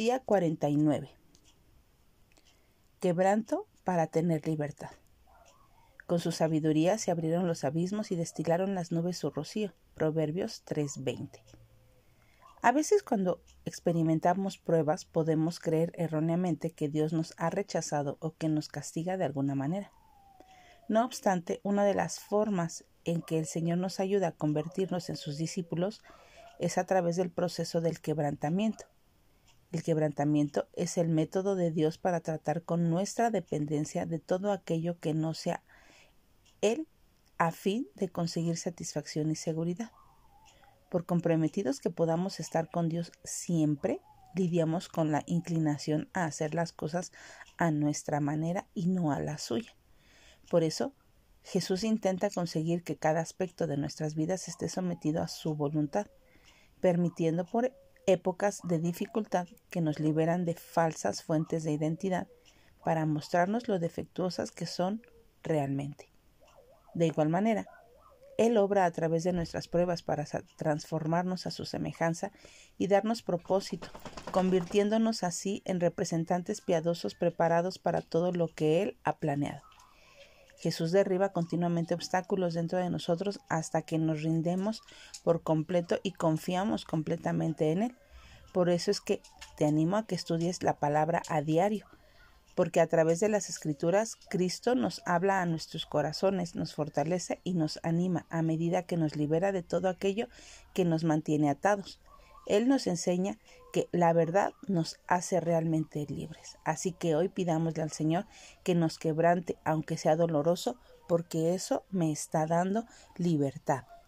Día 49. Quebranto para tener libertad. Con su sabiduría se abrieron los abismos y destilaron las nubes su rocío. Proverbios 3:20. A veces cuando experimentamos pruebas podemos creer erróneamente que Dios nos ha rechazado o que nos castiga de alguna manera. No obstante, una de las formas en que el Señor nos ayuda a convertirnos en sus discípulos es a través del proceso del quebrantamiento. El quebrantamiento es el método de Dios para tratar con nuestra dependencia de todo aquello que no sea Él a fin de conseguir satisfacción y seguridad. Por comprometidos que podamos estar con Dios siempre, lidiamos con la inclinación a hacer las cosas a nuestra manera y no a la suya. Por eso, Jesús intenta conseguir que cada aspecto de nuestras vidas esté sometido a su voluntad, permitiendo por épocas de dificultad que nos liberan de falsas fuentes de identidad para mostrarnos lo defectuosas que son realmente. De igual manera, Él obra a través de nuestras pruebas para transformarnos a su semejanza y darnos propósito, convirtiéndonos así en representantes piadosos preparados para todo lo que Él ha planeado. Jesús derriba continuamente obstáculos dentro de nosotros hasta que nos rindemos por completo y confiamos completamente en Él. Por eso es que te animo a que estudies la palabra a diario, porque a través de las escrituras Cristo nos habla a nuestros corazones, nos fortalece y nos anima a medida que nos libera de todo aquello que nos mantiene atados. Él nos enseña que la verdad nos hace realmente libres. Así que hoy pidámosle al Señor que nos quebrante, aunque sea doloroso, porque eso me está dando libertad.